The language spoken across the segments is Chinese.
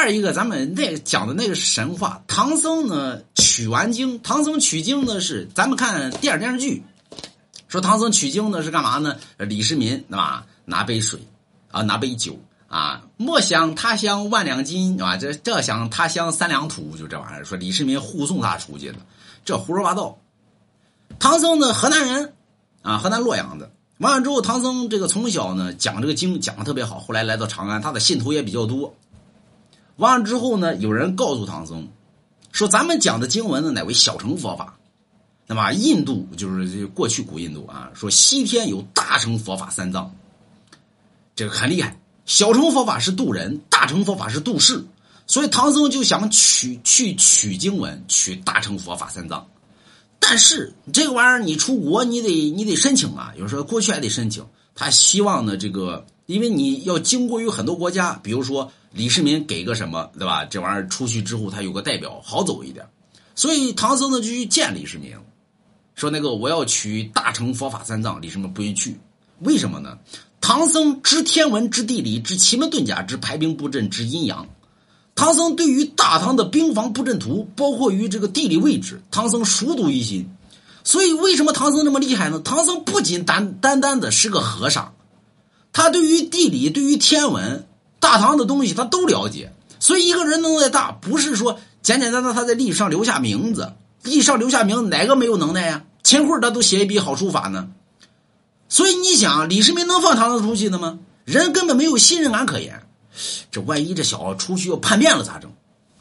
二一个咱们那讲的那个神话，唐僧呢取完经，唐僧取经呢是咱们看电影电视剧，说唐僧取经呢是干嘛呢？李世民对吧？拿杯水啊，拿杯酒啊，莫想他乡万两金啊，这这想他乡三两土，就这玩意儿。说李世民护送他出去的，这胡说八道。唐僧呢，河南人啊，河南洛阳的。完了之后，唐僧这个从小呢讲这个经讲的特别好，后来来到长安，他的信徒也比较多。完了之后呢，有人告诉唐僧，说咱们讲的经文呢乃为小乘佛法，那么印度就是过去古印度啊，说西天有大乘佛法三藏，这个很厉害。小乘佛法是渡人，大乘佛法是渡世，所以唐僧就想取去取经文，取大乘佛法三藏。但是这个玩意儿你出国你得你得申请啊，有时候过去还得申请。他希望呢这个，因为你要经过于很多国家，比如说。李世民给个什么，对吧？这玩意儿出去之后，他有个代表，好走一点。所以唐僧呢就去见李世民，说那个我要取大乘佛法三藏。李世民不愿意去，为什么呢？唐僧知天文，知地理，知奇门遁甲，知排兵布阵，知阴阳。唐僧对于大唐的兵防布阵图，包括于这个地理位置，唐僧熟读于心。所以为什么唐僧那么厉害呢？唐僧不仅单单单的是个和尚，他对于地理，对于天文。大唐的东西他都了解，所以一个人能耐大，不是说简简单单他在历史上留下名字，历史上留下名字哪个没有能耐呀？秦桧他都写一笔好书法呢。所以你想，李世民能放唐僧出去的吗？人根本没有信任感可言。这万一这小子出去要叛变了咋整？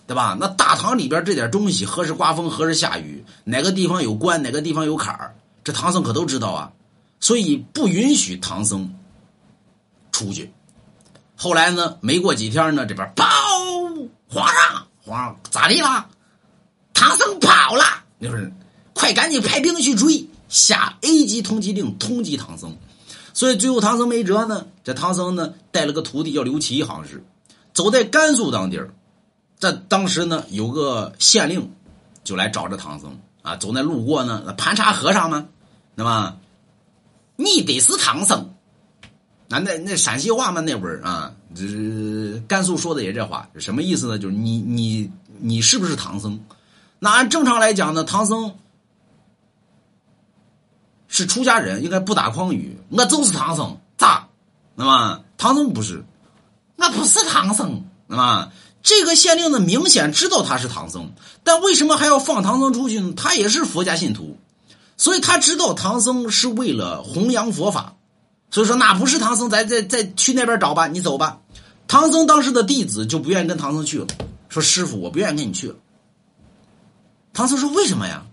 对吧？那大唐里边这点东西，何时刮风，何时下雨，哪个地方有关，哪个地方有坎儿，这唐僧可都知道啊。所以不允许唐僧出去。后来呢？没过几天呢，这边报皇上，皇上咋地了？唐僧跑了，就是快赶紧派兵去追，下 A 级通缉令通缉唐僧。所以最后唐僧没辙呢，这唐僧呢带了个徒弟叫刘琦，好像是走在甘肃当地儿。这当时呢有个县令就来找着唐僧啊，走那路过呢，盘查和尚嘛，那么你得是唐僧。那那那陕西话嘛，那味儿啊，这甘肃说的也这话，什么意思呢？就是你你你是不是唐僧？那按正常来讲呢，唐僧是出家人，应该不打诳语。我就是唐僧，咋？那么唐僧不是，我不是唐僧。那么这个县令呢，明显知道他是唐僧，但为什么还要放唐僧出去呢？他也是佛家信徒，所以他知道唐僧是为了弘扬佛法。所以说，那不是唐僧，咱再再去那边找吧。你走吧。唐僧当时的弟子就不愿意跟唐僧去了，说：“师傅，我不愿意跟你去了。”唐僧说：“为什么呀？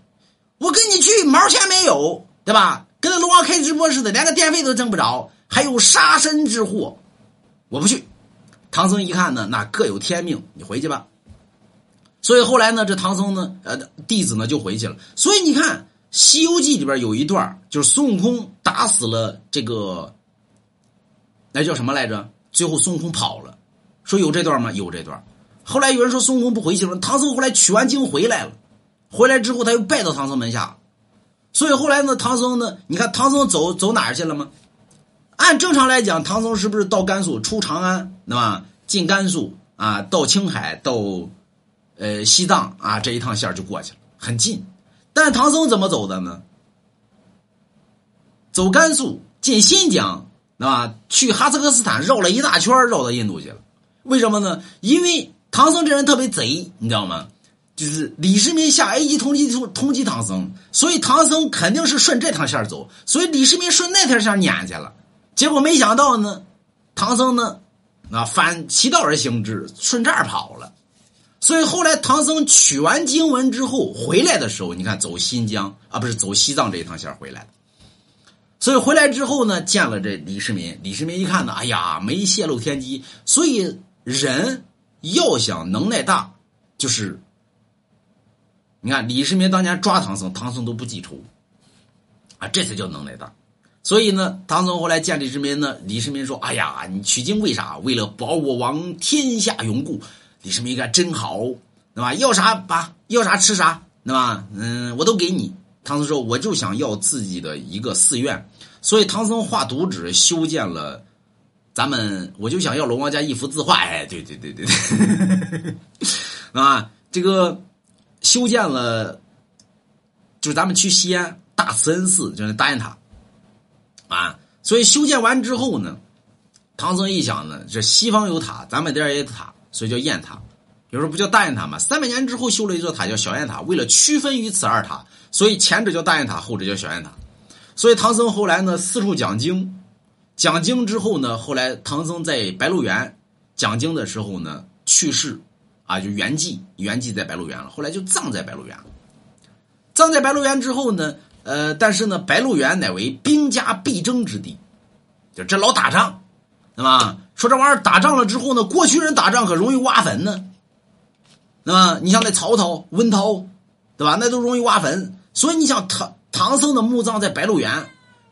我跟你去毛钱没有，对吧？跟那龙王开直播似的，连个电费都挣不着，还有杀身之祸，我不去。”唐僧一看呢，那各有天命，你回去吧。所以后来呢，这唐僧呢，呃，弟子呢就回去了。所以你看。《西游记》里边有一段，就是孙悟空打死了这个，那叫什么来着？最后孙悟空跑了，说有这段吗？有这段。后来有人说孙悟空不回去了，唐僧后来取完经回来了，回来之后他又拜到唐僧门下，所以后来呢，唐僧呢，你看唐僧走走哪儿去了吗？按正常来讲，唐僧是不是到甘肃出长安，对吧？进甘肃啊，到青海，到呃西藏啊，这一趟线就过去了，很近。但唐僧怎么走的呢？走甘肃进新疆，对吧？去哈萨克斯坦绕了一大圈，绕到印度去了。为什么呢？因为唐僧这人特别贼，你知道吗？就是李世民下 A 级通缉通缉唐僧，所以唐僧肯定是顺这趟线走，所以李世民顺那条线撵去了。结果没想到呢，唐僧呢，啊反其道而行之，顺这儿跑了。所以后来唐僧取完经文之后回来的时候，你看走新疆啊，不是走西藏这一趟线回来的。所以回来之后呢，见了这李世民。李世民一看呢，哎呀，没泄露天机。所以人要想能耐大，就是你看李世民当年抓唐僧，唐僧都不记仇啊，这才叫能耐大。所以呢，唐僧后来见李世民呢，李世民说：“哎呀，你取经为啥？为了保我王天下永固。”李世民一看真好，对吧？要啥吧，要啥吃啥，对吧？嗯，我都给你。唐僧说：“我就想要自己的一个寺院。”所以唐僧画图纸修建了咱们我就想要龙王家一幅字画，哎，对对对对对，啊，这个修建了，就是咱们去西安大慈恩寺，就是大雁塔，啊，所以修建完之后呢，唐僧一想呢，这西方有塔，咱们这儿也有塔，所以叫雁塔。有时候不叫大雁塔吗？三百年之后修了一座塔叫小雁塔，为了区分于此二塔，所以前者叫大雁塔，后者叫小雁塔。所以唐僧后来呢四处讲经。讲经之后呢，后来唐僧在白鹿原讲经的时候呢去世，啊，就圆寂，圆寂在白鹿原了。后来就葬在白鹿原了。葬在白鹿原之后呢，呃，但是呢，白鹿原乃为兵家必争之地，就这老打仗，对吧？说这玩意儿打仗了之后呢，过去人打仗可容易挖坟呢，那么你像那曹操、温韬，对吧？那都容易挖坟，所以你想唐唐僧的墓葬在白鹿原。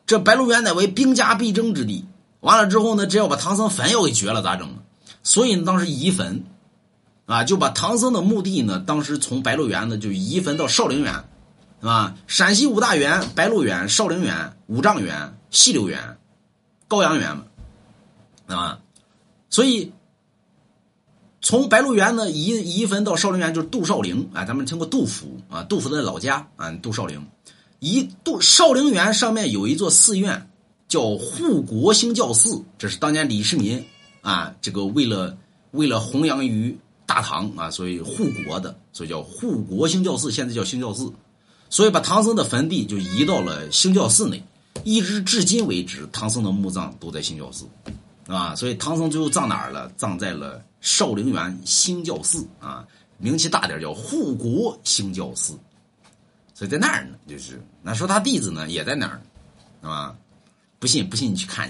这白鹿原乃为兵家必争之地，完了之后呢，只要把唐僧坟要给掘了，咋整？所以呢，当时移坟，啊，就把唐僧的墓地呢，当时从白鹿原呢就移坟到少陵园，是吧？陕西五大园：白鹿原、少陵园、五丈原、西柳园、高阳园嘛，啊，所以从白鹿原呢移移坟到少陵园就是杜少陵啊，咱们听过杜甫啊，杜甫的老家啊，杜少陵。一杜少陵园上面有一座寺院，叫护国兴教寺。这是当年李世民啊，这个为了为了弘扬于大唐啊，所以护国的，所以叫护国兴教寺。现在叫兴教寺，所以把唐僧的坟地就移到了兴教寺内，一直至今为止，唐僧的墓葬都在兴教寺，啊，所以唐僧最后葬哪儿了？葬在了少陵园兴教寺啊，名气大点叫护国兴教寺。所以在那儿呢，就是那说他弟子呢也在那儿，是吧？不信不信你去看。